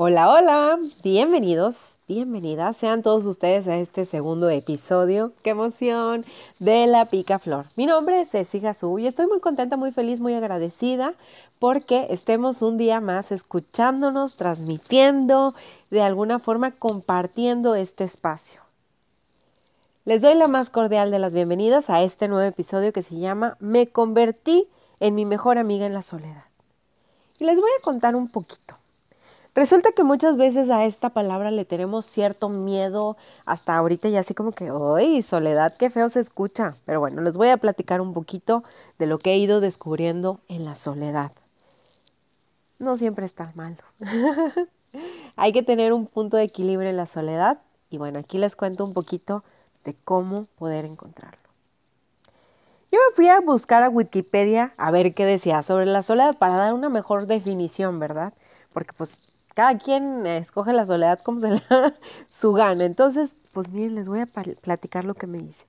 Hola, hola, bienvenidos, bienvenidas, sean todos ustedes a este segundo episodio, qué emoción, de La Pica Flor. Mi nombre es Ceci Gazú y estoy muy contenta, muy feliz, muy agradecida porque estemos un día más escuchándonos, transmitiendo, de alguna forma compartiendo este espacio. Les doy la más cordial de las bienvenidas a este nuevo episodio que se llama Me convertí en mi mejor amiga en la soledad. Y les voy a contar un poquito. Resulta que muchas veces a esta palabra le tenemos cierto miedo, hasta ahorita ya así como que, ¡ay, soledad, qué feo se escucha! Pero bueno, les voy a platicar un poquito de lo que he ido descubriendo en la soledad. No siempre está mal. Hay que tener un punto de equilibrio en la soledad y bueno, aquí les cuento un poquito de cómo poder encontrarlo. Yo me fui a buscar a Wikipedia a ver qué decía sobre la soledad para dar una mejor definición, ¿verdad? Porque pues cada quien escoge la soledad como se le da su gana. Entonces, pues miren, les voy a platicar lo que me dice.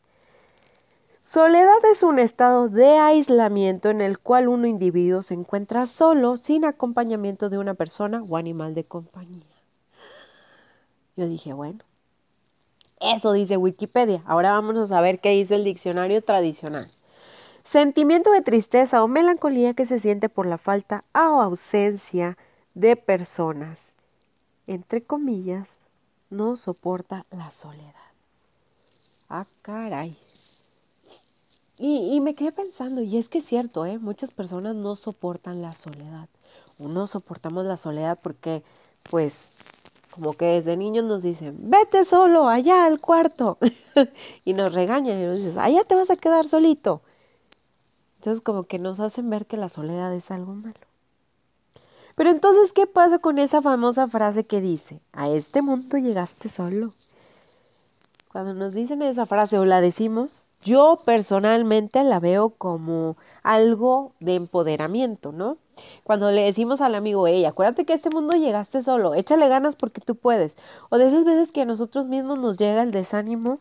Soledad es un estado de aislamiento en el cual un individuo se encuentra solo sin acompañamiento de una persona o animal de compañía. Yo dije, bueno, eso dice Wikipedia. Ahora vamos a ver qué dice el diccionario tradicional. Sentimiento de tristeza o melancolía que se siente por la falta o ausencia de personas, entre comillas, no soporta la soledad. Ah, caray. Y, me quedé pensando, y es que es cierto, ¿eh? muchas personas no soportan la soledad. No soportamos la soledad porque, pues, como que desde niños nos dicen, vete solo allá al cuarto. y nos regañan y nos dicen, allá te vas a quedar solito. Entonces como que nos hacen ver que la soledad es algo malo. Pero entonces, ¿qué pasa con esa famosa frase que dice, a este mundo llegaste solo? Cuando nos dicen esa frase o la decimos, yo personalmente la veo como algo de empoderamiento, ¿no? Cuando le decimos al amigo, hey, acuérdate que a este mundo llegaste solo, échale ganas porque tú puedes. O de esas veces que a nosotros mismos nos llega el desánimo,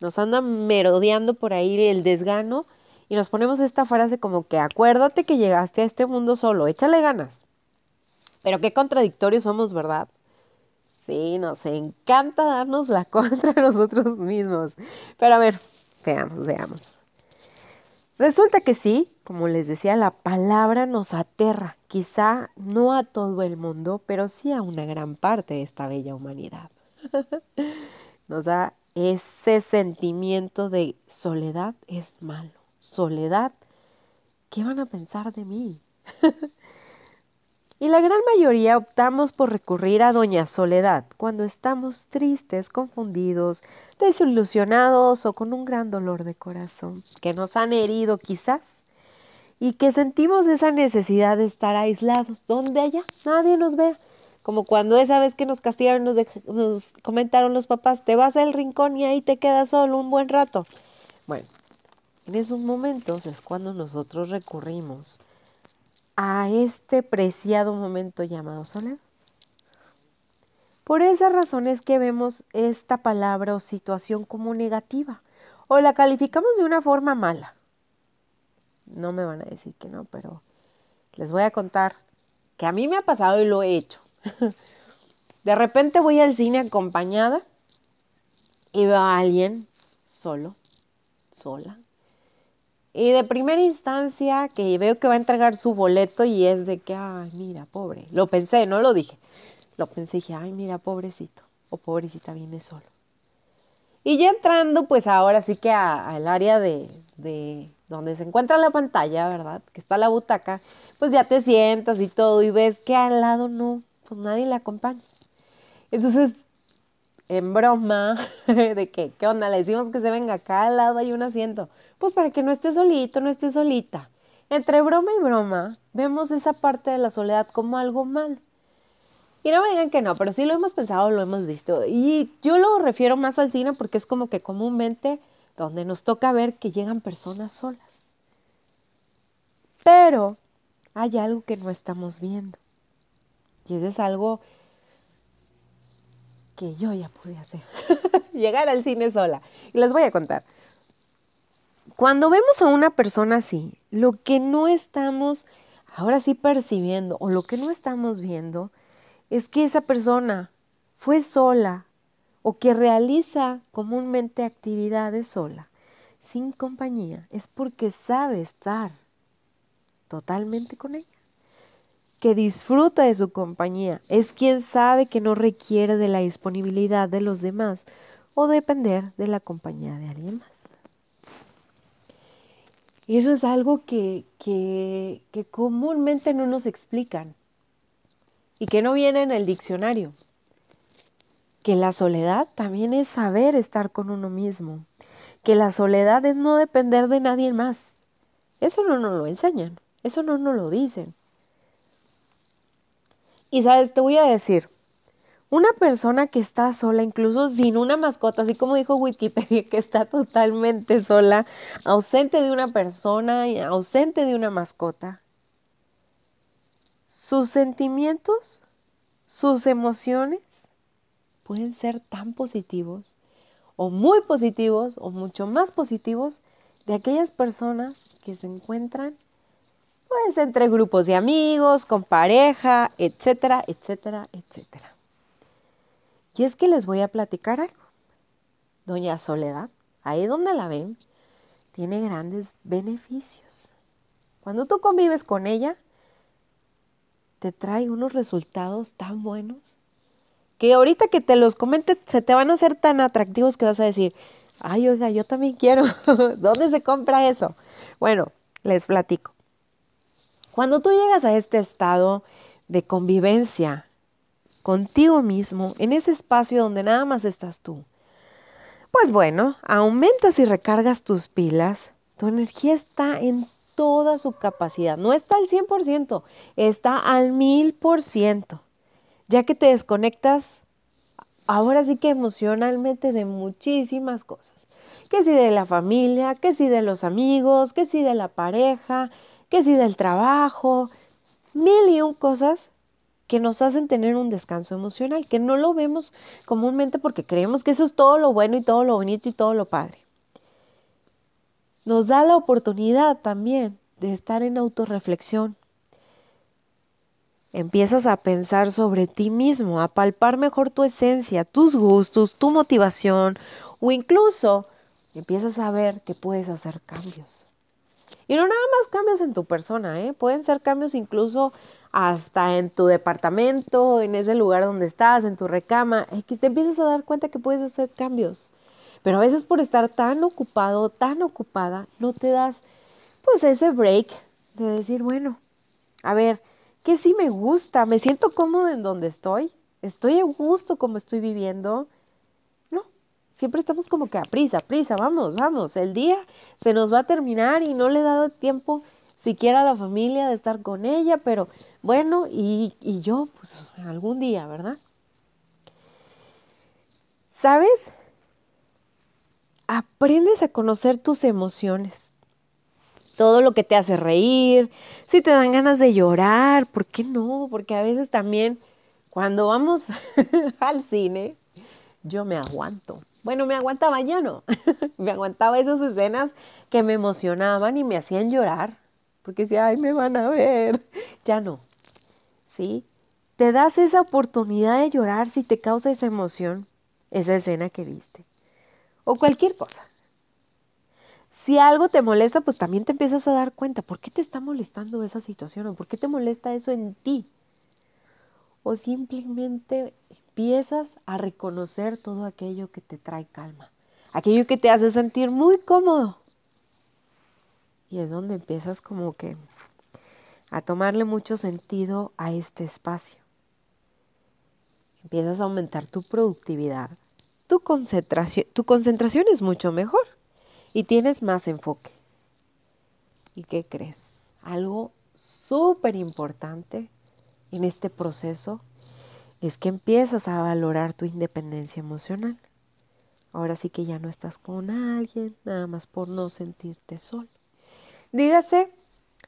nos anda merodeando por ahí el desgano y nos ponemos esta frase como que acuérdate que llegaste a este mundo solo, échale ganas. Pero qué contradictorios somos, ¿verdad? Sí, nos encanta darnos la contra nosotros mismos. Pero a ver, veamos, veamos. Resulta que sí, como les decía, la palabra nos aterra, quizá no a todo el mundo, pero sí a una gran parte de esta bella humanidad. Nos da ese sentimiento de soledad es malo. Soledad, ¿qué van a pensar de mí? Y la gran mayoría optamos por recurrir a Doña Soledad cuando estamos tristes, confundidos, desilusionados o con un gran dolor de corazón que nos han herido quizás y que sentimos esa necesidad de estar aislados, donde allá nadie nos vea. Como cuando esa vez que nos castigaron, nos, comentaron los papás, te vas al rincón y ahí te quedas solo un buen rato. Bueno, en esos momentos es cuando nosotros recurrimos a este preciado momento llamado soledad. Por esa razón es que vemos esta palabra o situación como negativa o la calificamos de una forma mala. No me van a decir que no, pero les voy a contar que a mí me ha pasado y lo he hecho. De repente voy al cine acompañada y veo a alguien solo, sola, y de primera instancia que veo que va a entregar su boleto y es de que, ay, mira, pobre. Lo pensé, no lo dije. Lo pensé y dije, ay, mira, pobrecito o pobrecita viene solo. Y ya entrando, pues ahora sí que al área de, de donde se encuentra la pantalla, ¿verdad? Que está la butaca, pues ya te sientas y todo y ves que al lado no, pues nadie le acompaña. Entonces, en broma, de que, ¿qué onda? Le decimos que se venga acá al lado hay un asiento. Pues para que no esté solito, no esté solita. Entre broma y broma, vemos esa parte de la soledad como algo mal. Y no me digan que no, pero sí lo hemos pensado, lo hemos visto. Y yo lo refiero más al cine porque es como que comúnmente donde nos toca ver que llegan personas solas. Pero hay algo que no estamos viendo. Y eso es algo que yo ya pude hacer. Llegar al cine sola. Y les voy a contar. Cuando vemos a una persona así, lo que no estamos ahora sí percibiendo o lo que no estamos viendo es que esa persona fue sola o que realiza comúnmente actividades sola, sin compañía, es porque sabe estar totalmente con ella, que disfruta de su compañía, es quien sabe que no requiere de la disponibilidad de los demás o depender de la compañía de alguien más. Y eso es algo que, que, comúnmente no nos explican y que no viene en el diccionario. Que la soledad también es saber estar con uno mismo. Que la soledad es no depender de nadie más. Eso no nos lo enseñan. Eso no nos lo dicen. Y sabes, te voy a decir, una persona que está sola, incluso sin una mascota, así como dijo Wikipedia, que está totalmente sola, ausente de una persona, y ausente de una mascota, sus sentimientos, sus emociones pueden ser tan positivos o muy positivos o mucho más positivos de aquellas personas que se encuentran pues entre grupos de amigos, con pareja, etcétera, etcétera, etcétera. Y es que les voy a platicar algo. Doña Soledad, ahí donde la ven, tiene grandes beneficios. Cuando tú convives con ella, te trae unos resultados tan buenos que ahorita que te los comente se te van a hacer tan atractivos que vas a decir, ay, oiga, yo también quiero. ¿Dónde se compra eso? Bueno, les platico. Cuando tú llegas a este estado de convivencia contigo mismo, en ese espacio donde nada más estás tú. Pues bueno, aumentas y recargas tus pilas, tu energía está en toda su capacidad, no está al 100%, está al 1000%, ya que te desconectas ahora sí que emocionalmente de muchísimas cosas, que si de la familia, que si de los amigos, que si de la pareja, que si del trabajo, mil y un cosas que nos hacen tener un descanso emocional, que no lo vemos comúnmente porque creemos que eso es todo lo bueno y todo lo bonito y todo lo padre. Nos da la oportunidad también de estar en autorreflexión. Empiezas a pensar sobre ti mismo, a palpar mejor tu esencia, tus gustos, tu motivación o incluso empiezas a ver que puedes hacer cambios. Y no nada más cambios en tu persona, ¿eh? pueden ser cambios incluso hasta en tu departamento, en ese lugar donde estás, en tu recama, que te empiezas a dar cuenta que puedes hacer cambios. Pero a veces por estar tan ocupado, tan ocupada, no te das pues ese break de decir, bueno, a ver, ¿qué sí me gusta? ¿Me siento cómodo en donde estoy? ¿Estoy a gusto como estoy viviendo? No, siempre estamos como que a prisa, prisa, vamos, vamos. El día se nos va a terminar y no le he dado tiempo siquiera la familia de estar con ella, pero bueno, y, y yo, pues algún día, ¿verdad? ¿Sabes? Aprendes a conocer tus emociones. Todo lo que te hace reír, si te dan ganas de llorar, ¿por qué no? Porque a veces también cuando vamos al cine, yo me aguanto. Bueno, me aguantaba ya no. me aguantaba esas escenas que me emocionaban y me hacían llorar porque si, ay, me van a ver, ya no, ¿sí? Te das esa oportunidad de llorar si te causa esa emoción, esa escena que viste, o cualquier cosa. Si algo te molesta, pues también te empiezas a dar cuenta, ¿por qué te está molestando esa situación? ¿O por qué te molesta eso en ti? O simplemente empiezas a reconocer todo aquello que te trae calma, aquello que te hace sentir muy cómodo. Y es donde empiezas como que a tomarle mucho sentido a este espacio. Empiezas a aumentar tu productividad, tu concentración, tu concentración es mucho mejor y tienes más enfoque. ¿Y qué crees? Algo súper importante en este proceso es que empiezas a valorar tu independencia emocional. Ahora sí que ya no estás con alguien, nada más por no sentirte solo. Dígase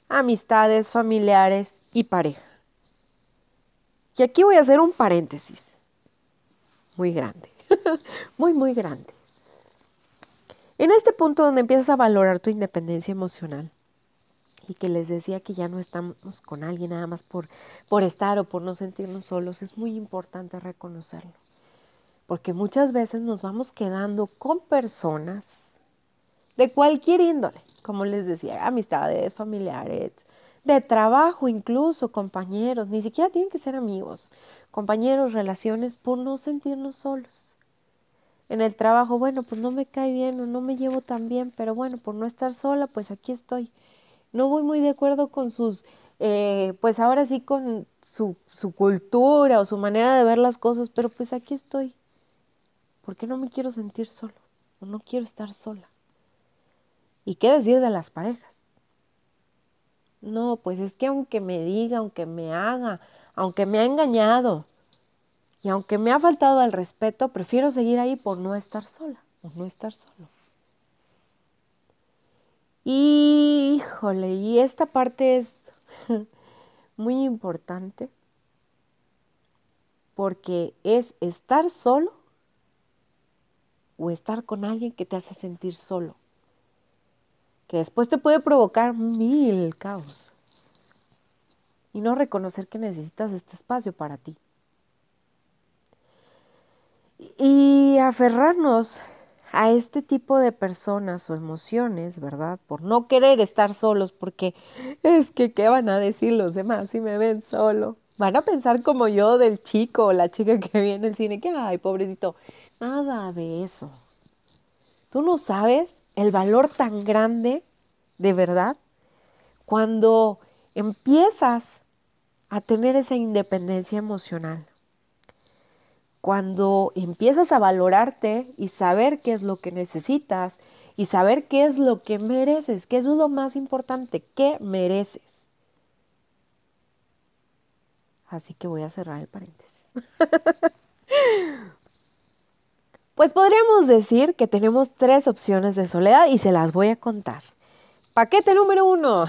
amistades, familiares y pareja. Y aquí voy a hacer un paréntesis muy grande, muy, muy grande. En este punto donde empiezas a valorar tu independencia emocional y que les decía que ya no estamos con alguien nada más por, por estar o por no sentirnos solos, es muy importante reconocerlo. Porque muchas veces nos vamos quedando con personas de cualquier índole, como les decía, amistades, familiares, de trabajo incluso, compañeros, ni siquiera tienen que ser amigos, compañeros, relaciones, por no sentirnos solos. En el trabajo, bueno, pues no me cae bien o no me llevo tan bien, pero bueno, por no estar sola, pues aquí estoy. No voy muy de acuerdo con sus, eh, pues ahora sí con su, su cultura o su manera de ver las cosas, pero pues aquí estoy. ¿Por qué no me quiero sentir solo? O no quiero estar sola. ¿Y qué decir de las parejas? No, pues es que aunque me diga, aunque me haga, aunque me ha engañado y aunque me ha faltado al respeto, prefiero seguir ahí por no estar sola o no estar solo. Y, híjole, y esta parte es muy importante porque es estar solo o estar con alguien que te hace sentir solo que después te puede provocar mil caos. Y no reconocer que necesitas este espacio para ti. Y aferrarnos a este tipo de personas o emociones, ¿verdad? Por no querer estar solos, porque es que, ¿qué van a decir los demás si me ven solo? Van a pensar como yo del chico o la chica que viene al cine, que, ay, pobrecito, nada de eso. Tú no sabes el valor tan grande, de verdad, cuando empiezas a tener esa independencia emocional. Cuando empiezas a valorarte y saber qué es lo que necesitas y saber qué es lo que mereces, que eso es lo más importante, qué mereces. Así que voy a cerrar el paréntesis. Pues podríamos decir que tenemos tres opciones de soledad y se las voy a contar. Paquete número uno.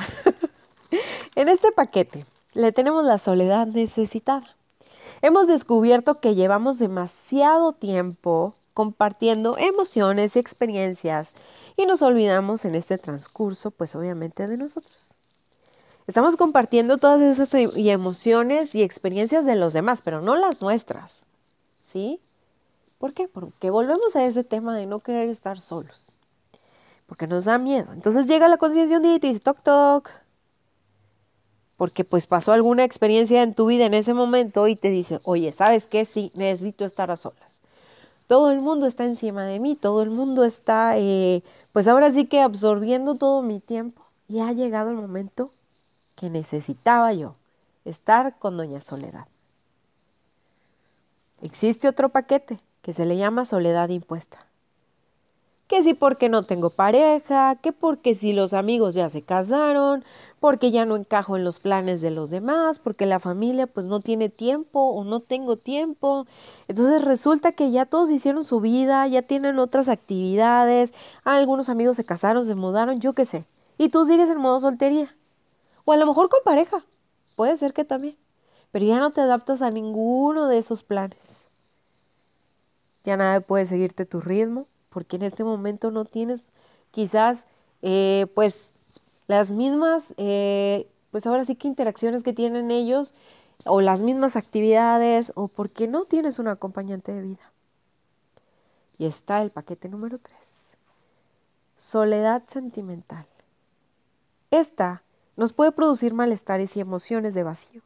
en este paquete le tenemos la soledad necesitada. Hemos descubierto que llevamos demasiado tiempo compartiendo emociones y experiencias y nos olvidamos en este transcurso, pues obviamente de nosotros. Estamos compartiendo todas esas e-, emociones y experiencias de los demás, pero no las nuestras. ¿Sí? ¿Por qué? Porque volvemos a ese tema de no querer estar solos. Porque nos da miedo. Entonces llega la conciencia un día y te dice, toc, toc. Porque pues pasó alguna experiencia en tu vida en ese momento y te dice, oye, ¿sabes qué? Sí, necesito estar a solas. Todo el mundo está encima de mí, todo el mundo está, eh, pues ahora sí que absorbiendo todo mi tiempo. Y ha llegado el momento que necesitaba yo estar con Doña Soledad. Existe otro paquete que se le llama soledad impuesta. Que si porque no tengo pareja, que porque si los amigos ya se casaron, porque ya no encajo en los planes de los demás, porque la familia pues no tiene tiempo o no tengo tiempo. Entonces resulta que ya todos hicieron su vida, ya tienen otras actividades, algunos amigos se casaron, se mudaron, yo qué sé. Y tú sigues en modo soltería. O a lo mejor con pareja, puede ser que también. Pero ya no te adaptas a ninguno de esos planes ya nada puede seguirte tu ritmo, porque en este momento no tienes quizás eh, pues las mismas, eh, pues ahora sí que interacciones que tienen ellos, o las mismas actividades, o porque no tienes un acompañante de vida. Y está el paquete número 3. Soledad sentimental. Esta nos puede producir malestares y emociones de vacío,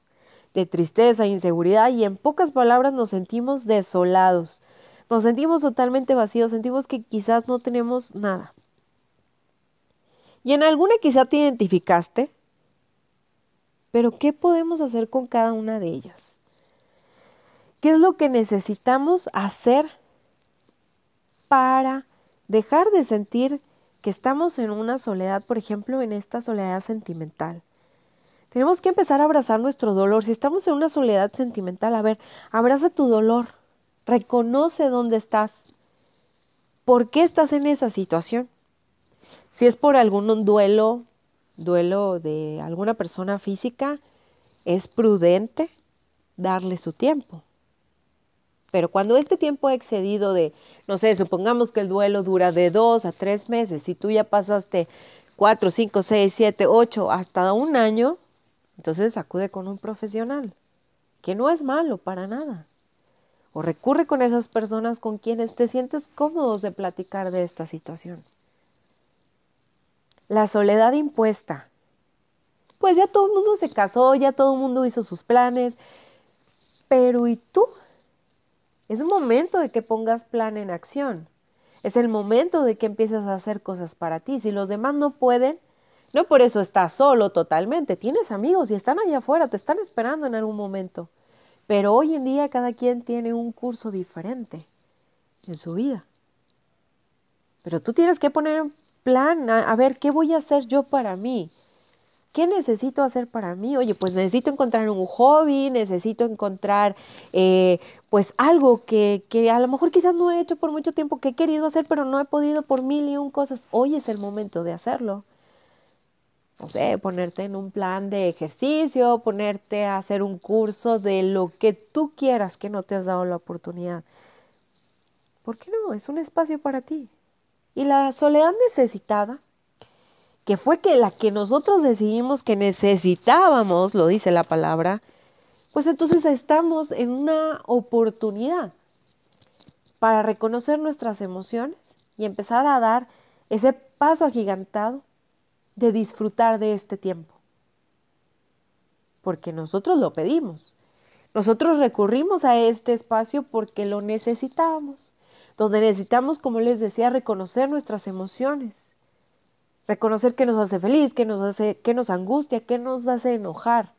de tristeza, inseguridad y en pocas palabras nos sentimos desolados, nos sentimos totalmente vacíos, sentimos que quizás no tenemos nada. Y en alguna quizá te identificaste, pero ¿qué podemos hacer con cada una de ellas? ¿Qué es lo que necesitamos hacer para dejar de sentir que estamos en una soledad, por ejemplo, en esta soledad sentimental? Tenemos que empezar a abrazar nuestro dolor. Si estamos en una soledad sentimental, a ver, abraza tu dolor. Reconoce dónde estás. ¿Por qué estás en esa situación? Si es por algún duelo, duelo de alguna persona física, es prudente darle su tiempo. Pero cuando este tiempo ha excedido de, no sé, supongamos que el duelo dura de dos a tres meses y tú ya pasaste 4, 5, 6, 7, 8, hasta un año, entonces acude con un profesional, que no es malo para nada. O recurre con esas personas con quienes te sientes cómodos de platicar de esta situación. La soledad impuesta. Pues ya todo el mundo se casó, ya todo el mundo hizo sus planes, pero ¿y tú? Es momento de que pongas plan en acción. Es el momento de que empieces a hacer cosas para ti. Si los demás no pueden, no por eso estás solo totalmente. Tienes amigos y están allá afuera, te están esperando en algún momento. Pero hoy en día cada quien tiene un curso diferente en su vida. Pero tú tienes que poner un plan, a, ver, ¿qué voy a hacer yo para mí? ¿Qué necesito hacer para mí? Oye, pues necesito encontrar un hobby, necesito encontrar eh, pues algo que, que, a lo mejor quizás no he hecho por mucho tiempo, que he querido hacer, pero no he podido por mil y un cosas. Hoy es el momento de hacerlo. No sé, ponerte en un plan de ejercicio, ponerte a hacer un curso de lo que tú quieras que no te has dado la oportunidad. ¿Por qué no? Es un espacio para ti. Y la soledad necesitada que fue que la que nosotros decidimos que necesitábamos, lo dice la palabra, pues entonces estamos en una oportunidad para reconocer nuestras emociones y empezar a dar ese paso agigantado de disfrutar de este tiempo. Porque nosotros lo pedimos. Nosotros recurrimos a este espacio porque lo necesitábamos. Donde necesitamos, como les decía, reconocer nuestras emociones Reconocer qué nos hace feliz, qué nos hace, qué nos angustia, qué nos hace enojar.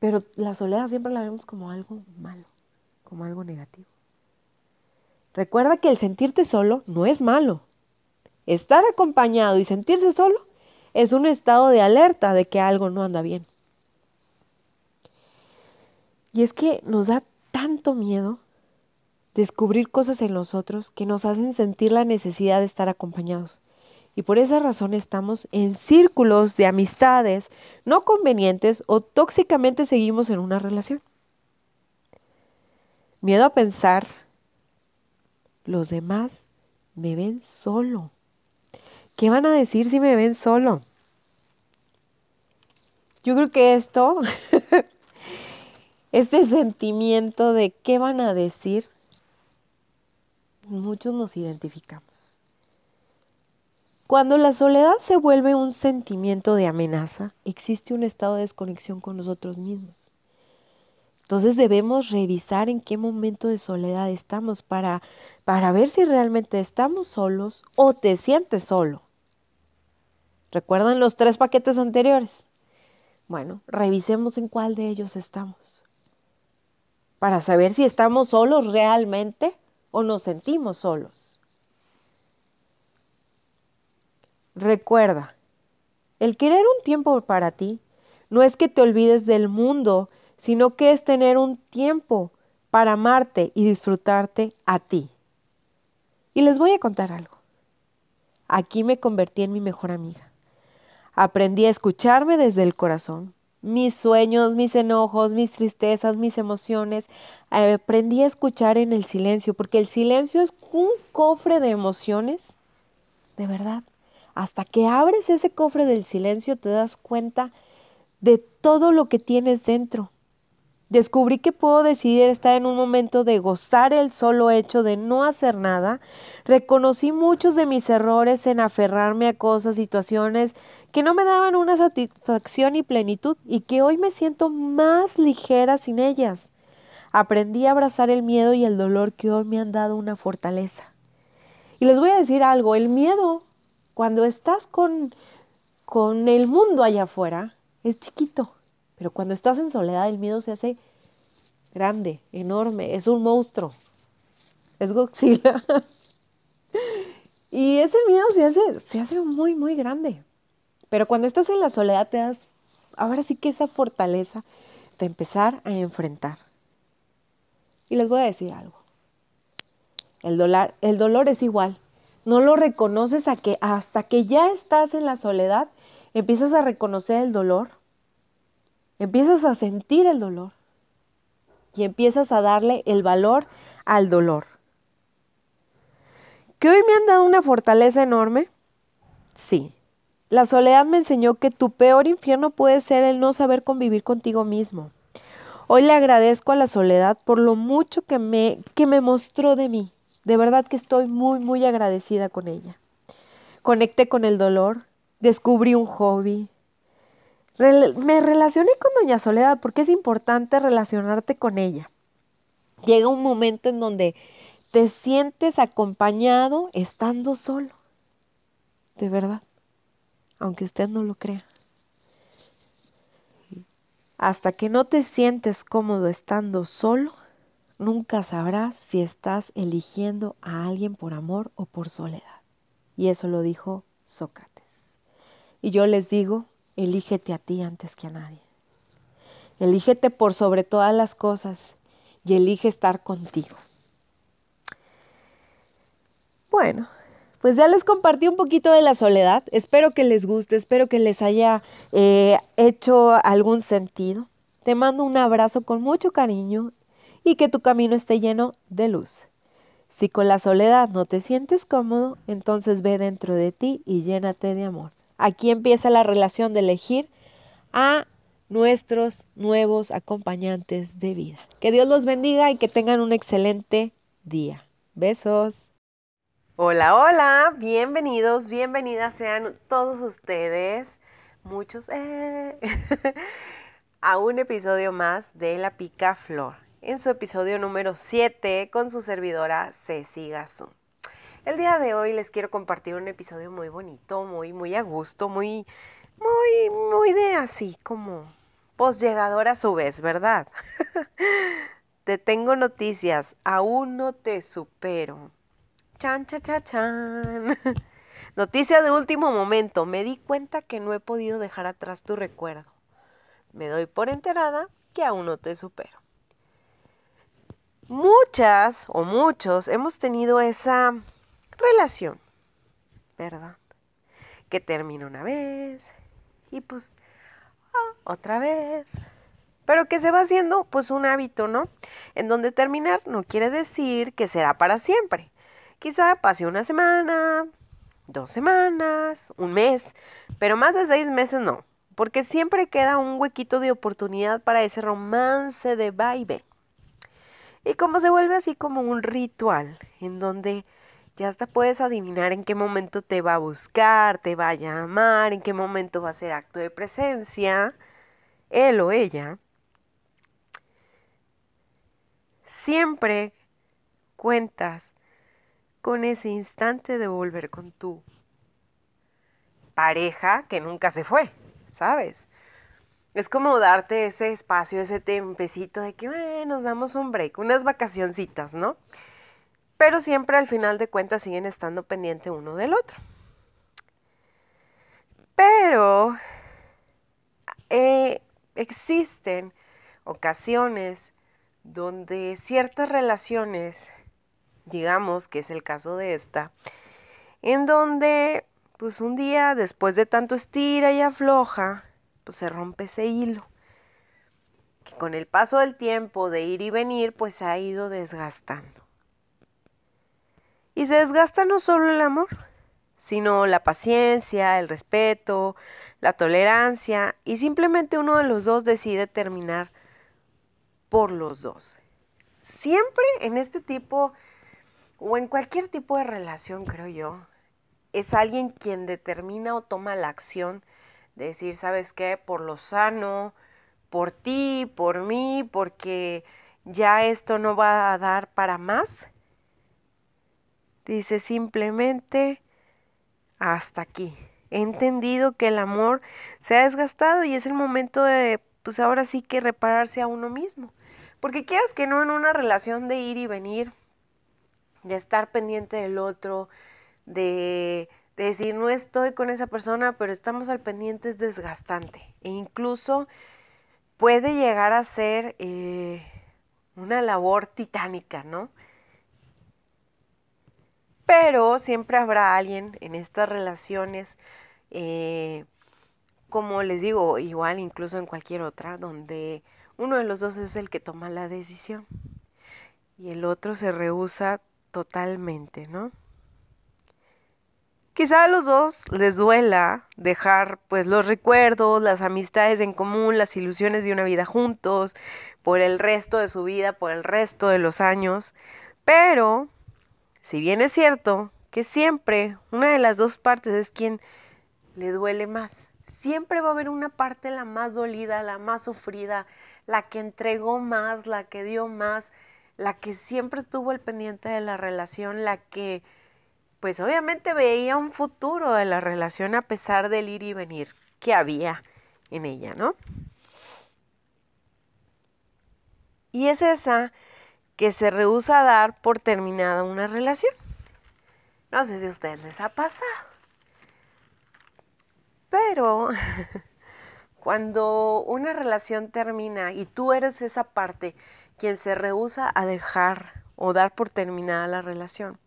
Pero la soledad siempre la vemos como algo malo, como algo negativo. Recuerda que el sentirte solo no es malo. Estar acompañado y sentirse solo es un estado de alerta de que algo no anda bien. Y es que nos da tanto miedo descubrir cosas en nosotros que nos hacen sentir la necesidad de estar acompañados. Y por esa razón estamos en círculos de amistades no convenientes o tóxicamente seguimos en una relación. Miedo a pensar, los demás me ven solo. ¿Qué van a decir si me ven solo? Yo creo que esto, este sentimiento de qué van a decir, muchos nos identificamos. Cuando la soledad se vuelve un sentimiento de amenaza, existe un estado de desconexión con nosotros mismos. Entonces debemos revisar en qué momento de soledad estamos para, para ver si realmente estamos solos o te sientes solo. ¿Recuerdan los tres paquetes anteriores? Bueno, revisemos en cuál de ellos estamos. Para saber si estamos solos realmente o nos sentimos solos. Recuerda, el querer un tiempo para ti no es que te olvides del mundo, sino que es tener un tiempo para amarte y disfrutarte a ti. Y les voy a contar algo. Aquí me convertí en mi mejor amiga. Aprendí a escucharme desde el corazón, mis sueños, mis enojos, mis tristezas, mis emociones. Aprendí a escuchar en el silencio, porque el silencio es un cofre de emociones, de verdad. Hasta que abres ese cofre del silencio te das cuenta de todo lo que tienes dentro. Descubrí que puedo decidir estar en un momento de gozar el solo hecho de no hacer nada. Reconocí muchos de mis errores en aferrarme a cosas, situaciones que no me daban una satisfacción y plenitud y que hoy me siento más ligera sin ellas. Aprendí a abrazar el miedo y el dolor que hoy me han dado una fortaleza. Y les voy a decir algo, el miedo, cuando estás con, con el mundo allá afuera, es chiquito, pero cuando estás en soledad el miedo se hace grande, enorme, es un monstruo, es Godzilla. y ese miedo se hace, se hace muy, muy grande. Pero cuando estás en la soledad te das, ahora sí que esa fortaleza de empezar a enfrentar. Y les voy a decir algo. El dolor, el dolor es igual. No lo reconoces a que, hasta que ya estás en la soledad, empiezas a reconocer el dolor, empiezas a sentir el dolor y empiezas a darle el valor al dolor. Que hoy me han dado una fortaleza enorme Sí, la soledad me enseñó que tu peor infierno puede ser el no saber convivir contigo mismo. Hoy le agradezco a la soledad por lo mucho que me, que me mostró de mí. De verdad que estoy muy, muy agradecida con ella. Conecté con el dolor, descubrí un hobby. me relacioné con Doña Soledad porque es importante relacionarte con ella. Llega un momento en donde te sientes acompañado estando solo. De verdad. Aunque usted no lo crea. Hasta que no te sientes cómodo estando solo, nunca sabrás si estás eligiendo a alguien por amor o por soledad. Y eso lo dijo Sócrates. Y yo les digo, elígete a ti antes que a nadie. Elígete por sobre todas las cosas y elige estar contigo. Bueno, pues ya les compartí un poquito de la soledad. Espero que les guste, espero que les haya eh, hecho algún sentido. Te mando un abrazo con mucho cariño y que tu camino esté lleno de luz. Si con la soledad no te sientes cómodo, entonces ve dentro de ti y llénate de amor. Aquí empieza la relación de elegir a nuestros nuevos acompañantes de vida. Que Dios los bendiga y que tengan un excelente día. Besos. Hola, hola, bienvenidos, bienvenidas sean todos ustedes, muchos, eh, a un episodio más de La Pica Flor, en su episodio número 7 con su servidora Ceci Gazú. El día de hoy les quiero compartir un episodio muy bonito, muy, muy a gusto, muy, muy, muy de así como llegador a su vez, ¿verdad? te tengo noticias, aún no te supero. Chan, chan, chan, chan. Noticia de último momento. Me di cuenta que no he podido dejar atrás tu recuerdo. Me doy por enterada que aún no te supero. Muchas o muchos hemos tenido esa relación, ¿verdad? Que termina una vez y pues ah, otra vez. Pero que se va haciendo pues un hábito, ¿no? En donde terminar no quiere decir que será para siempre. Quizá pase una semana, dos semanas, un mes, pero más de seis meses no, porque siempre queda un huequito de oportunidad para ese romance de baile. Y como se vuelve así como un ritual, en donde ya hasta puedes adivinar en qué momento te va a buscar, te va a llamar, en qué momento va a ser acto de presencia, él o ella, siempre cuentas con ese instante de volver con tu pareja que nunca se fue, ¿sabes? Es como darte ese espacio, ese tempecito de que nos damos un break, unas vacacioncitas, ¿no? Pero siempre al final de cuentas siguen estando pendiente uno del otro. Pero eh, existen ocasiones donde ciertas relaciones digamos que es el caso de esta, en donde pues un día después de tanto estira y afloja, pues se rompe ese hilo, que con el paso del tiempo de ir y venir pues se ha ido desgastando. Y se desgasta no solo el amor, sino la paciencia, el respeto, la tolerancia y simplemente uno de los dos decide terminar por los dos. Siempre en este tipo o en cualquier tipo de relación, creo yo, es alguien quien determina o toma la acción de decir, ¿sabes qué? Por lo sano, por ti, por mí, porque ya esto no va a dar para más. Dice simplemente, hasta aquí. He entendido que el amor se ha desgastado y es el momento de, pues ahora sí que repararse a uno mismo. Porque quieras que no en una relación de ir y venir, de estar pendiente del otro, de, decir no estoy con esa persona, pero estamos al pendiente es desgastante e incluso puede llegar a ser eh, una labor titánica, ¿no? Pero siempre habrá alguien en estas relaciones, eh, como les digo, igual incluso en cualquier otra, donde uno de los dos es el que toma la decisión y el otro se rehúsa totalmente, ¿no? Quizá a los dos les duela dejar pues los recuerdos, las amistades en común, las ilusiones de una vida juntos, por el resto de su vida, por el resto de los años, pero si bien es cierto que siempre una de las dos partes es quien le duele más, siempre va a haber una parte la más dolida, la más sufrida, la que entregó más, la que dio más, la que siempre estuvo al pendiente de la relación, la que pues obviamente veía un futuro de la relación a pesar del ir y venir que había en ella, ¿no? Y es esa que se rehúsa a dar por terminada una relación. No sé si a ustedes les ha pasado. Pero cuando una relación termina y tú eres esa parte quien se rehúsa a dejar o dar por terminada la relación,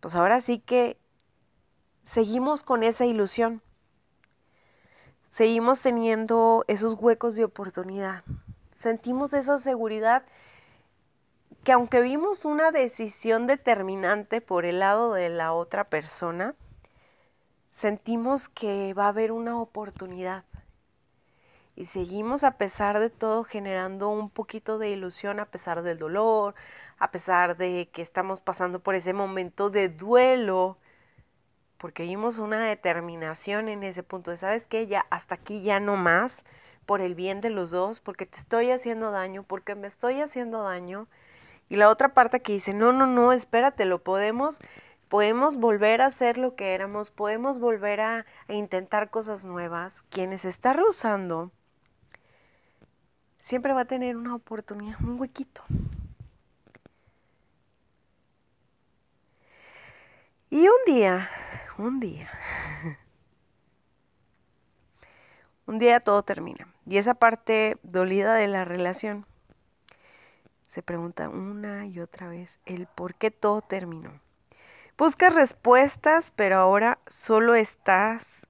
pues ahora sí que seguimos con esa ilusión. Seguimos teniendo esos huecos de oportunidad. Sentimos esa seguridad que aunque vimos una decisión determinante por el lado de la otra persona, sentimos que va a haber una oportunidad. Y seguimos a pesar de todo generando un poquito de ilusión a pesar del dolor, a pesar de que estamos pasando por ese momento de duelo, porque vimos una determinación en ese punto de, ¿sabes qué? Ya hasta aquí ya no más, por el bien de los dos, porque te estoy haciendo daño, porque me estoy haciendo daño. Y la otra parte que dice, no, no, no, espérate, lo podemos, podemos volver a hacer lo que éramos, podemos volver a, a intentar cosas nuevas. Quienes está rehusando, siempre va a tener una oportunidad, un huequito. Y un día, un día, un día todo termina. Y esa parte dolida de la relación se pregunta una y otra vez el por qué todo terminó. Buscas respuestas, pero ahora solo estás.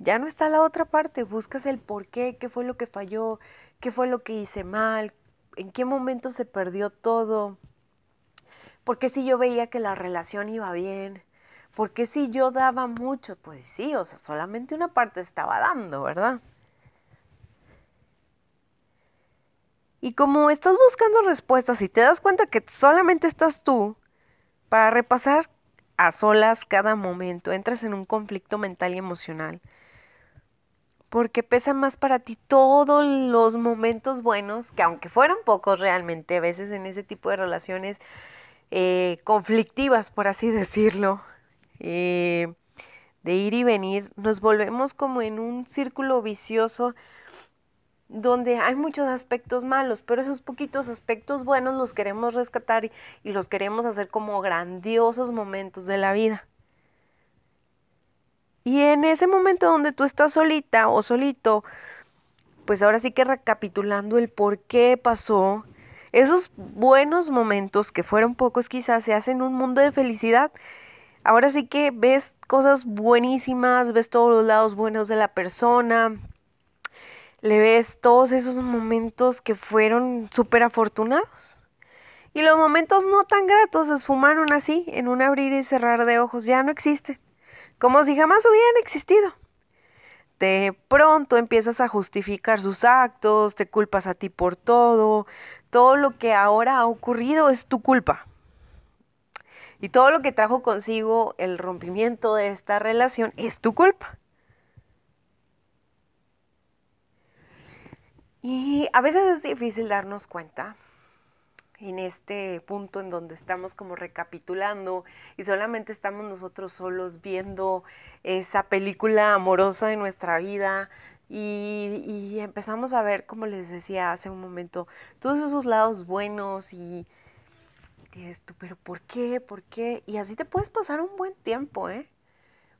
Ya no está la otra parte. Buscas el por qué, qué fue lo que falló, qué fue lo que hice mal, en qué momento se perdió todo. Porque si yo veía que la relación iba bien, porque si yo daba mucho, pues sí, o sea, solamente una parte estaba dando, ¿verdad? Y como estás buscando respuestas y te das cuenta que solamente estás tú para repasar a solas cada momento, entras en un conflicto mental y emocional. Porque pesa más para ti todos los momentos buenos, que aunque fueran pocos realmente, a veces en ese tipo de relaciones eh, conflictivas, por así decirlo, eh, de ir y venir, nos volvemos como en un círculo vicioso donde hay muchos aspectos malos, pero esos poquitos aspectos buenos los queremos rescatar y, y los queremos hacer como grandiosos momentos de la vida. Y en ese momento donde tú estás solita o solito, pues ahora sí que recapitulando el por qué pasó, esos buenos momentos, que fueron pocos quizás, se hacen un mundo de felicidad. Ahora sí que ves cosas buenísimas, ves todos los lados buenos de la persona, le ves todos esos momentos que fueron súper afortunados. Y los momentos no tan gratos se esfumaron así, en un abrir y cerrar de ojos, ya no existen, como si jamás hubieran existido. De pronto empiezas a justificar sus actos, te culpas a ti por todo, todo lo que ahora ha ocurrido es tu culpa. Y todo lo que trajo consigo el rompimiento de esta relación es tu culpa. Y a veces es difícil darnos cuenta en este punto en donde estamos como recapitulando y solamente estamos nosotros solos viendo esa película amorosa de nuestra vida, y, empezamos a ver, como les decía hace un momento, todos esos lados buenos y dices tú, pero ¿por qué? ¿Por qué? Y así te puedes pasar un buen tiempo, ¿eh?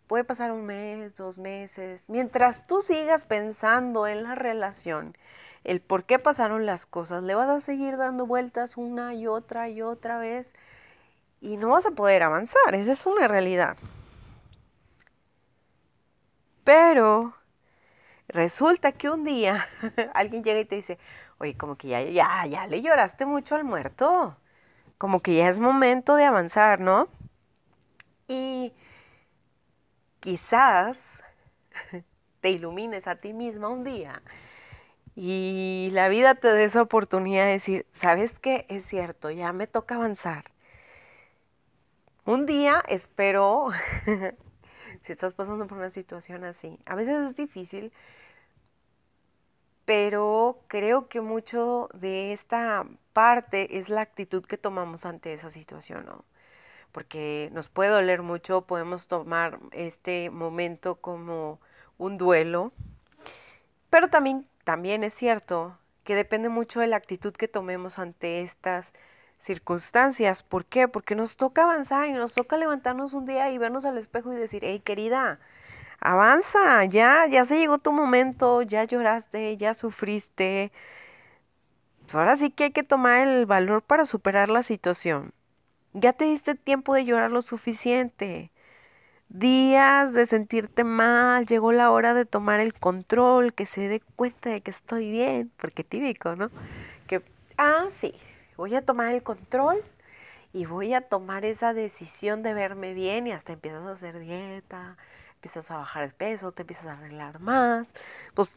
Puede pasar un mes, dos meses, mientras tú sigas pensando en la relación, el por qué pasaron las cosas, le vas a seguir dando vueltas una y otra y otra vez y no vas a poder avanzar, esa es una realidad. Pero Resulta que un día alguien llega y te dice, oye, como que ya, ya, ya le lloraste mucho al muerto, como que ya es momento de avanzar, ¿no? Y quizás te ilumines a ti misma un día y la vida te dé esa oportunidad de decir, ¿sabes qué? Es cierto, ya me toca avanzar. Un día espero, si estás pasando por una situación así, a veces es difícil, pero creo que mucho de esta parte es la actitud que tomamos ante esa situación, ¿no? Porque nos puede doler mucho, podemos tomar este momento como un duelo, pero también, también es cierto que depende mucho de la actitud que tomemos ante estas circunstancias. ¿Por qué? Porque nos toca avanzar y nos toca levantarnos un día y vernos al espejo y decir, hey querida, avanza, ya, ya se llegó tu momento, ya lloraste, ya sufriste. Pues ahora sí que hay que tomar el valor para superar la situación. Ya te diste tiempo de llorar lo suficiente. Días de sentirte mal, llegó la hora de tomar el control, que se dé cuenta de que estoy bien, porque típico, ¿no? Que, ah, sí, voy a tomar el control y voy a tomar esa decisión de verme bien y hasta empiezas a hacer dieta, empiezas a bajar el peso, te empiezas a arreglar más, pues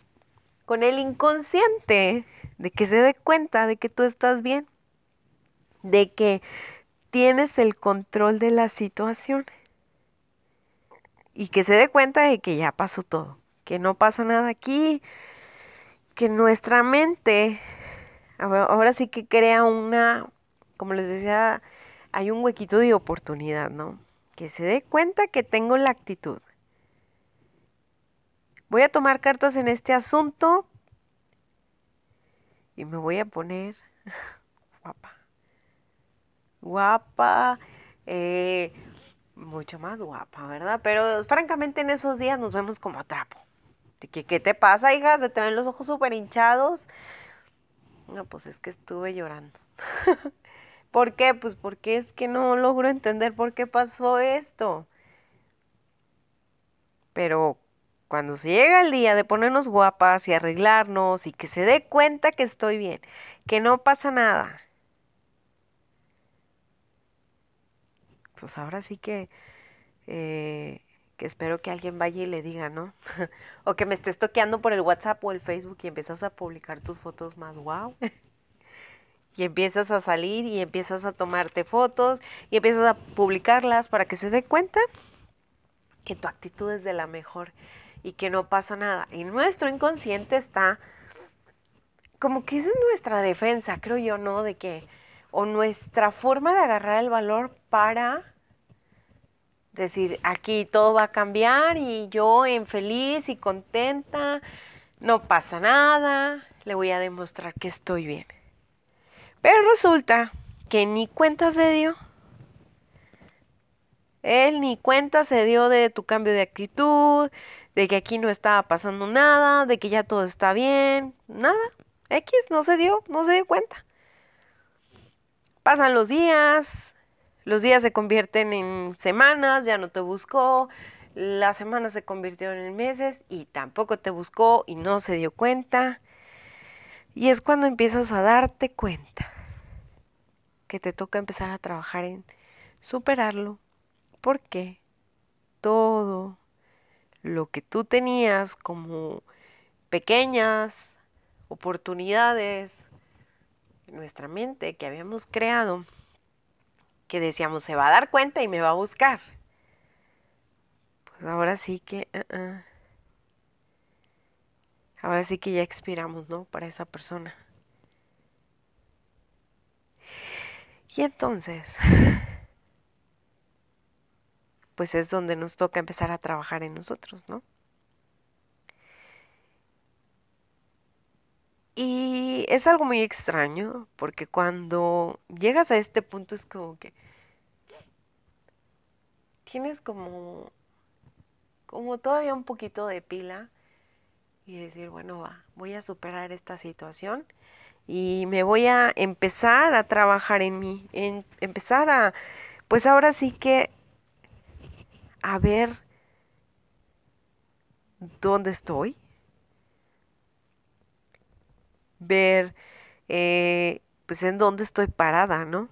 con el inconsciente de que se dé cuenta de que tú estás bien, de que tienes el control de la situación y que se dé cuenta de que ya pasó todo, que no pasa nada aquí, que nuestra mente ahora sí que crea una, como les decía, hay un huequito de oportunidad, ¿no? Que se dé cuenta que tengo la actitud, Voy a tomar cartas en este asunto y me voy a poner guapa. Guapa, eh, mucho más guapa, ¿verdad? Pero francamente en esos días nos vemos como trapo. ¿Qué, qué te pasa, hija? ¿Se te ven los ojos súper hinchados? No, pues es que estuve llorando. ¿Por qué? Pues porque es que no logro entender por qué pasó esto. Pero cuando se llega el día de ponernos guapas y arreglarnos y que se dé cuenta que estoy bien, que no pasa nada, pues ahora sí que, eh, que espero que alguien vaya y le diga, ¿no? o que me estés toqueando por el WhatsApp o el Facebook y empiezas a publicar tus fotos más wow. y empiezas a salir y empiezas a tomarte fotos y empiezas a publicarlas para que se dé cuenta que tu actitud es de la mejor y que no pasa nada. Y nuestro inconsciente está, como que esa es nuestra defensa, creo yo, ¿no? De que, o nuestra forma de agarrar el valor para decir, aquí todo va a cambiar y yo en feliz y contenta, no pasa nada, le voy a demostrar que estoy bien. Pero resulta que ni cuenta se dio. Él ni cuenta se dio de tu cambio de actitud, de que aquí no estaba pasando nada, de que ya todo está bien, nada. X no se dio, no se dio cuenta. Pasan los días, los días se convierten en semanas, ya no te buscó, las semanas se convirtieron en meses y tampoco te buscó y no se dio cuenta. Y es cuando empiezas a darte cuenta que te toca empezar a trabajar en superarlo, porque todo lo que tú tenías como pequeñas oportunidades en nuestra mente que habíamos creado, que decíamos, se va a dar cuenta y me va a buscar. Pues ahora sí que... Uh-uh. Ahora sí que ya expiramos, ¿no? Para esa persona. Y entonces, pues es donde nos toca empezar a trabajar en nosotros, ¿no? Y es algo muy extraño, porque cuando llegas a este punto es como que tienes como, como todavía un poquito de pila y decir, bueno, va, voy a superar esta situación y me voy a empezar a trabajar en mí, en empezar a, pues ahora sí que a ver dónde estoy, ver pues en dónde estoy parada, ¿no?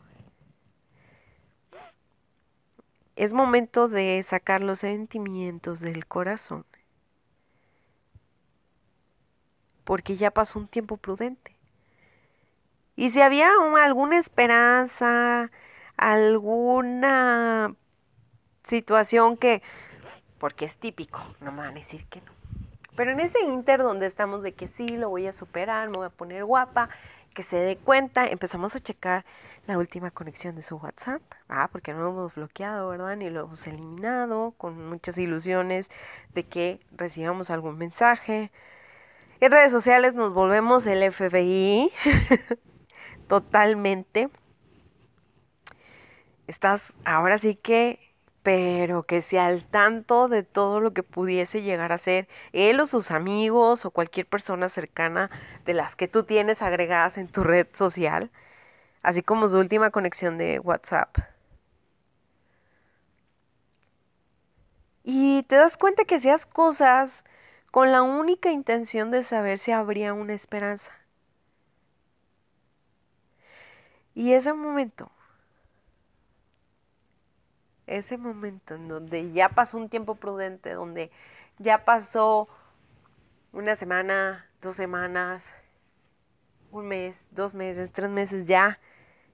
Es momento de sacar los sentimientos del corazón. Porque ya pasó un tiempo prudente. Y si había alguna esperanza, alguna situación que, porque es típico, no me van a decir que no. Pero en ese inter donde estamos de que sí, lo voy a superar, me voy a poner guapa, que se dé cuenta, empezamos a checar la última conexión de su WhatsApp. Ah, porque no lo hemos bloqueado, ¿verdad? Ni lo hemos eliminado, con muchas ilusiones de que recibamos algún mensaje. En redes sociales nos volvemos el FBI totalmente. Estás ahora sí que pero que sea al tanto de todo lo que pudiese llegar a ser él o sus amigos o cualquier persona cercana de las que tú tienes agregadas en tu red social, así como su última conexión de WhatsApp. Y te das cuenta que hacías cosas con la única intención de saber si habría una esperanza. Y ese momento ese momento en donde ya pasó un tiempo prudente, donde ya pasó una semana, dos semanas, un mes, dos meses, tres meses, ya,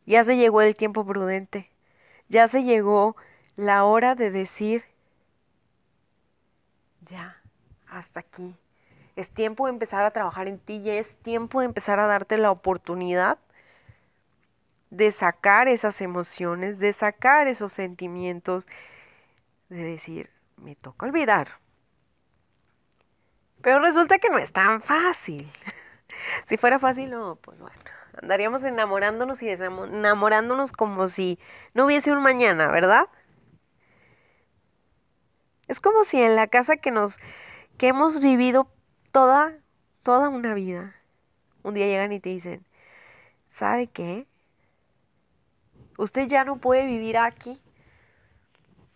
ya se llegó el tiempo prudente, ya se llegó la hora de decir, ya, hasta aquí. Es tiempo de empezar a trabajar en ti, ya es tiempo de empezar a darte la oportunidad de sacar esas emociones, de sacar esos sentimientos, de decir, me toca olvidar. Pero resulta que no es tan fácil. si fuera fácil, no, pues bueno, andaríamos enamorándonos y enamorándonos como si no hubiese un mañana, ¿verdad? Es como si en la casa que nos que hemos vivido toda toda una vida, un día llegan y te dicen, ¿sabe qué? Usted ya no puede vivir aquí.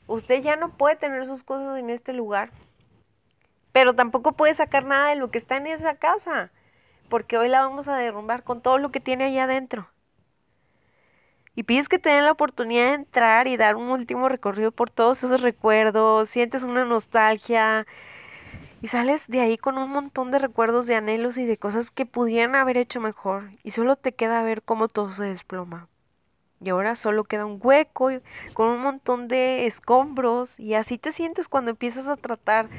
Usted ya no puede tener sus cosas en este lugar. Pero tampoco puede sacar nada de lo que está en esa casa. Porque hoy la vamos a derrumbar con todo lo que tiene allá adentro. Y pides que te den la oportunidad de entrar y dar un último recorrido por todos esos recuerdos. Sientes una nostalgia. Y sales de ahí con un montón de recuerdos, de anhelos y de cosas que pudieran haber hecho mejor. Y solo te queda ver cómo todo se desploma. Y ahora solo queda un hueco con un montón de escombros. Y así te sientes cuando empiezas a tratar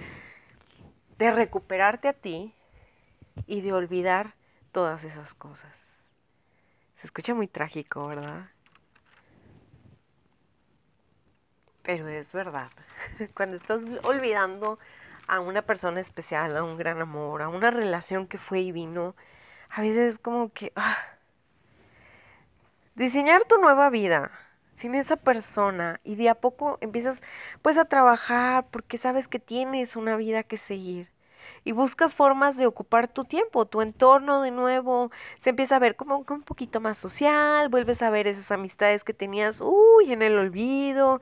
de recuperarte a ti y de olvidar todas esas cosas. Se escucha muy trágico, ¿verdad? Pero es verdad. Cuando estás olvidando a una persona especial, a un gran amor, a una relación que fue y vino, a veces es como que... Ah, diseñar tu nueva vida sin esa persona y de a poco empiezas pues a trabajar porque sabes que tienes una vida que seguir y buscas formas de ocupar tu tiempo, tu entorno de nuevo, se empieza a ver como un poquito más social, vuelves a ver esas amistades que tenías, uy, en el olvido,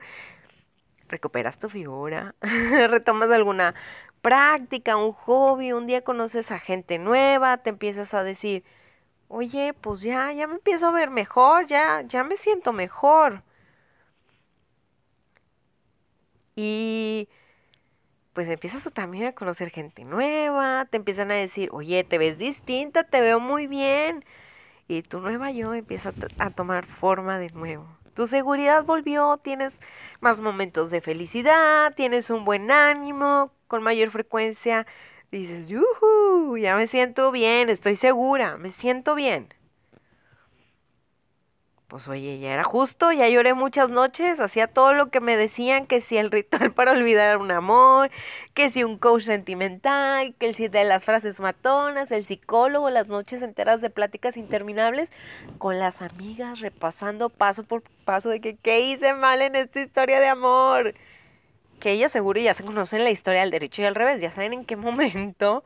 recuperas tu figura, retomas alguna práctica, un hobby, un día conoces a gente nueva, te empiezas a decir, oye, pues ya, ya me empiezo a ver mejor, ya, ya me siento mejor. Y pues empiezas también a conocer gente nueva, te empiezan a decir, oye, te ves distinta, te veo muy bien. Y tu nueva yo empieza a, a tomar forma de nuevo. Tu seguridad volvió, tienes más momentos de felicidad, tienes un buen ánimo, con mayor frecuencia dices, yuhu, ya me siento bien, estoy segura, me siento bien. Pues oye, ya era justo, ya lloré muchas noches, hacía todo lo que me decían, que si el ritual para olvidar un amor, que si un coach sentimental, que el si de las frases matonas, el psicólogo, las noches enteras de pláticas interminables con las amigas, repasando paso por paso de que qué hice mal en esta historia de amor que ella seguro ya se conocen la historia del derecho y al revés, ya saben en qué momento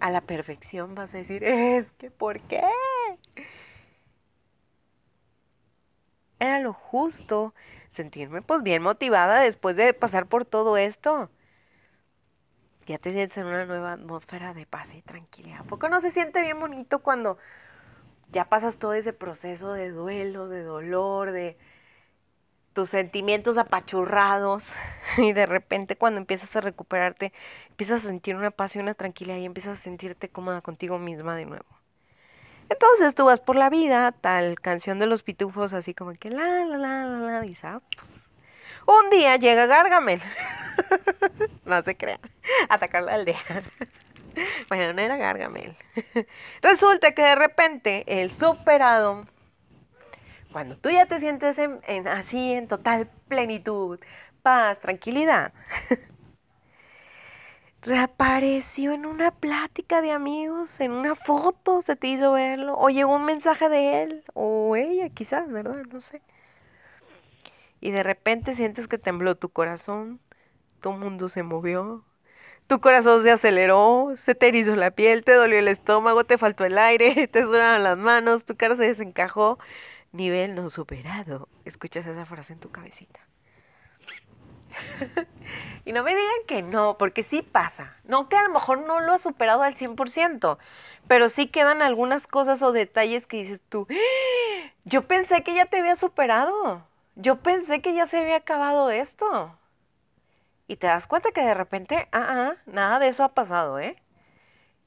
a la perfección vas a decir, es que ¿por qué? Era lo justo sentirme pues bien motivada después de pasar por todo esto. Ya te sientes en una nueva atmósfera de paz y tranquilidad. ¿A poco no se siente bien bonito cuando ya pasas todo ese proceso de duelo, de dolor, de tus sentimientos apachurrados y de repente cuando empiezas a recuperarte, empiezas a sentir una paz y una tranquilidad y empiezas a sentirte cómoda contigo misma de nuevo. Entonces tú vas por la vida, tal canción de los pitufos, así como que la, la, la, la, la, y sabes. Un día llega Gargamel. no se crea. Atacar la aldea. bueno, no era Gargamel. Resulta que de repente el superado, cuando tú ya te sientes así en total plenitud, paz, tranquilidad, reapareció en una plática de amigos, en una foto, se te hizo verlo, o llegó un mensaje de él, o ella quizás, ¿verdad? No sé. Y de repente sientes que tembló tu corazón, tu mundo se movió, tu corazón se aceleró, se te erizó la piel, te dolió el estómago, te faltó el aire, te sudaron las manos, tu cara se desencajó. Nivel no superado. Escuchas esa frase en tu cabecita. y no me digan que no, porque sí pasa. No que a lo mejor no lo has superado al 100%, pero sí quedan algunas cosas o detalles que dices tú, ¡Ah! yo pensé que ya te había superado. Yo pensé que ya se había acabado esto. Y te das cuenta que de repente, ah, ah, nada de eso ha pasado, ¿eh?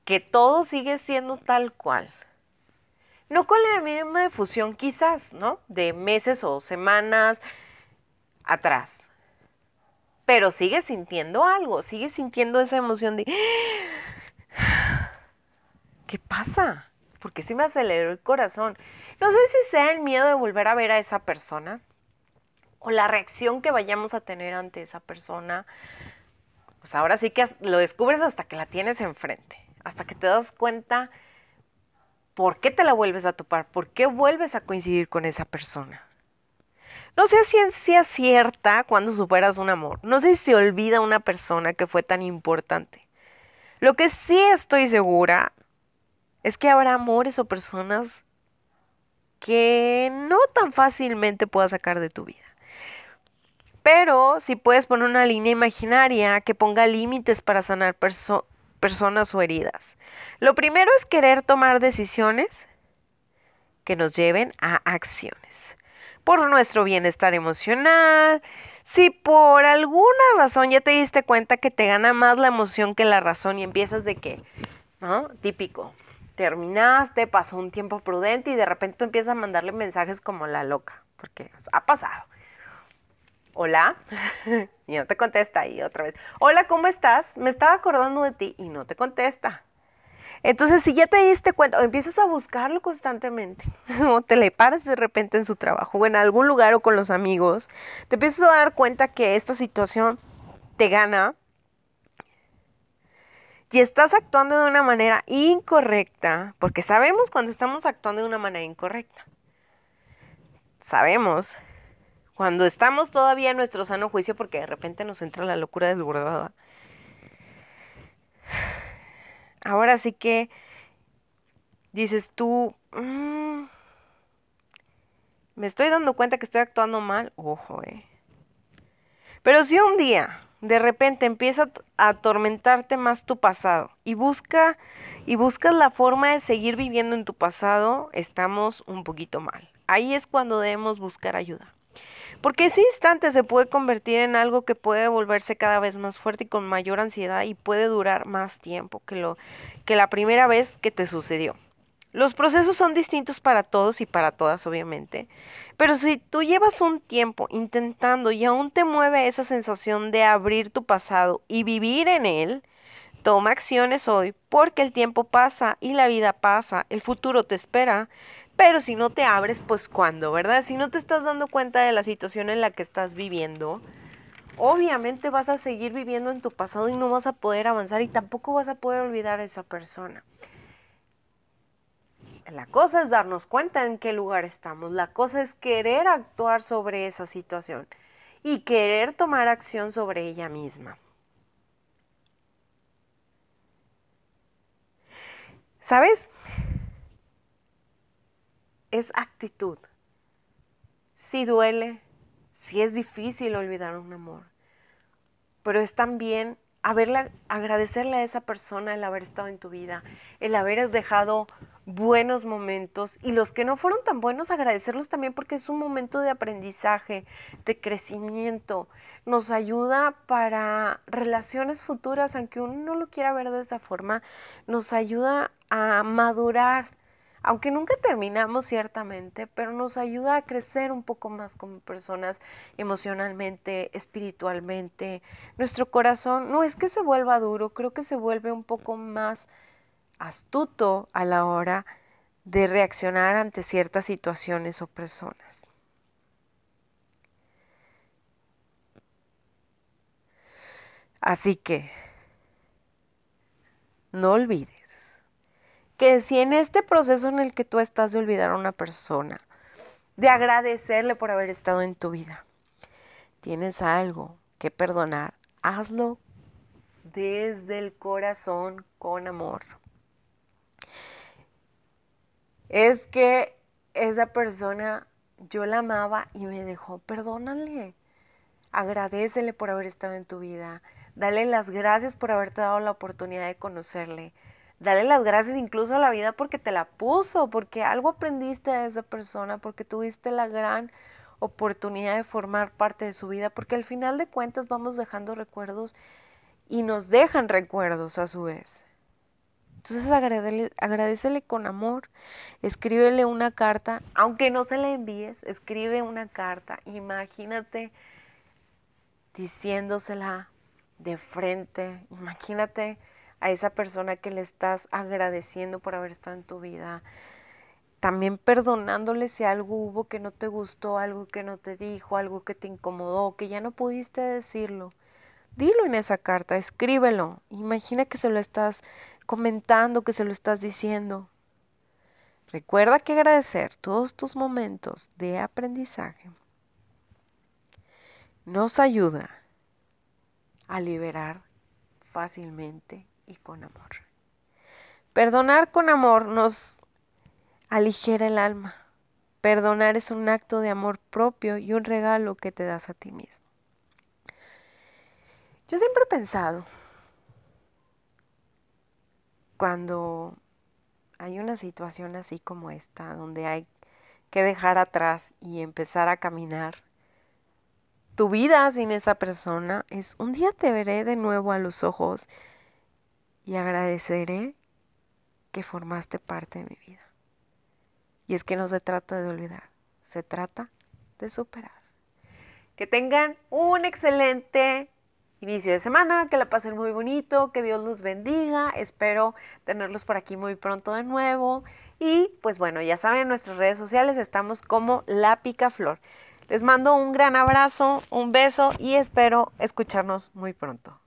Que todo sigue siendo tal cual. No con la misma difusión quizás, ¿no? De meses o semanas atrás pero sigue sintiendo algo, sigue sintiendo esa emoción de, ¿qué pasa? Porque sí me aceleró el corazón. No sé si sea el miedo de volver a ver a esa persona o la reacción que vayamos a tener ante esa persona. Pues ahora sí que lo descubres hasta que la tienes enfrente, hasta que te das cuenta por qué te la vuelves a topar, por qué vuelves a coincidir con esa persona. No sé si ciencia cierta cuando superas un amor. No sé si se olvida una persona que fue tan importante. Lo que sí estoy segura es que habrá amores o personas que no tan fácilmente puedas sacar de tu vida. Pero si puedes poner una línea imaginaria que ponga límites para sanar personas o heridas. Lo primero es querer tomar decisiones que nos lleven a acciones por nuestro bienestar emocional. Si por alguna razón ya te diste cuenta que te gana más la emoción que la razón y empiezas de que, ¿no? Típico. Terminaste, pasó un tiempo prudente y de repente tú empiezas a mandarle mensajes como la loca, porque ha pasado. Hola, y no te contesta y otra vez. Hola, ¿cómo estás? Me estaba acordando de ti y no te contesta. Entonces, si ya te diste cuenta, o empiezas a buscarlo constantemente, o te le paras de repente en su trabajo, o en algún lugar o con los amigos, te empiezas a dar cuenta que esta situación te gana y estás actuando de una manera incorrecta, porque sabemos cuando estamos actuando de una manera incorrecta. Sabemos cuando estamos todavía en nuestro sano juicio, porque de repente nos entra la locura desbordada Ahora sí que dices tú, mm, me estoy dando cuenta que estoy actuando mal, ojo, eh. Pero si un día de repente empieza a atormentarte más tu pasado y busca y buscas la forma de seguir viviendo en tu pasado, estamos un poquito mal. Ahí es cuando debemos buscar ayuda. Porque ese instante se puede convertir en algo que puede volverse cada vez más fuerte y con mayor ansiedad y puede durar más tiempo que, lo, que la primera vez que te sucedió. Los procesos son distintos para todos y para todas, obviamente. Pero si tú llevas un tiempo intentando y aún te mueve esa sensación de abrir tu pasado y vivir en él, toma acciones hoy porque el tiempo pasa y la vida pasa, el futuro te espera pero si no te abres, pues cuándo, ¿verdad? Si no te estás dando cuenta de la situación en la que estás viviendo, obviamente vas a seguir viviendo en tu pasado y no vas a poder avanzar y tampoco vas a poder olvidar a esa persona. La cosa es darnos cuenta en qué lugar estamos. La cosa es querer actuar sobre esa situación y querer tomar acción sobre ella misma. ¿Sabes? Es actitud. Si duele, si es difícil olvidar un amor, pero es también haberle, agradecerle a esa persona el haber estado en tu vida, el haber dejado buenos momentos y los que no fueron tan buenos, agradecerlos también porque es un momento de aprendizaje, de crecimiento. Nos ayuda para relaciones futuras, aunque uno no lo quiera ver de esa forma, nos ayuda a madurar. Aunque nunca terminamos ciertamente, pero nos ayuda a crecer un poco más como personas emocionalmente, espiritualmente. Nuestro corazón no es que se vuelva duro, creo que se vuelve un poco más astuto a la hora de reaccionar ante ciertas situaciones o personas. Así que, no olvides que si en este proceso en el que tú estás de olvidar a una persona, de agradecerle por haber estado en tu vida, tienes algo que perdonar, hazlo desde el corazón con amor. Es que esa persona yo la amaba y me dejó, perdónale, agradecele por haber estado en tu vida, dale las gracias por haberte dado la oportunidad de conocerle, dale las gracias incluso a la vida porque te la puso, porque algo aprendiste de esa persona, porque tuviste la gran oportunidad de formar parte de su vida, porque al final de cuentas vamos dejando recuerdos y nos dejan recuerdos a su vez. Entonces agradecele, con amor, escríbele una carta, aunque no se la envíes, escribe una carta, imagínate diciéndosela de frente, imagínate a esa persona que le estás agradeciendo por haber estado en tu vida, también perdonándole si algo hubo que no te gustó, algo que no te dijo, algo que te incomodó, que ya no pudiste decirlo. Dilo en esa carta, escríbelo. Imagina que se lo estás comentando, que se lo estás diciendo. Recuerda que agradecer todos tus momentos de aprendizaje nos ayuda a liberar fácilmente y con amor. Perdonar con amor nos aligera el alma. Perdonar es un acto de amor propio y un regalo que te das a ti mismo. Yo siempre he pensado, cuando hay una situación así como esta, donde hay que dejar atrás y empezar a caminar tu vida sin esa persona, es un día te veré de nuevo a los ojos y agradeceré que formaste parte de mi vida. Y es que no se trata de olvidar, se trata de superar. Que tengan un excelente inicio de semana, que la pasen muy bonito, que Dios los bendiga, espero tenerlos por aquí muy pronto de nuevo y pues bueno, ya saben, en nuestras redes sociales estamos como La Picaflor. Les mando un gran abrazo, un beso y espero escucharnos muy pronto.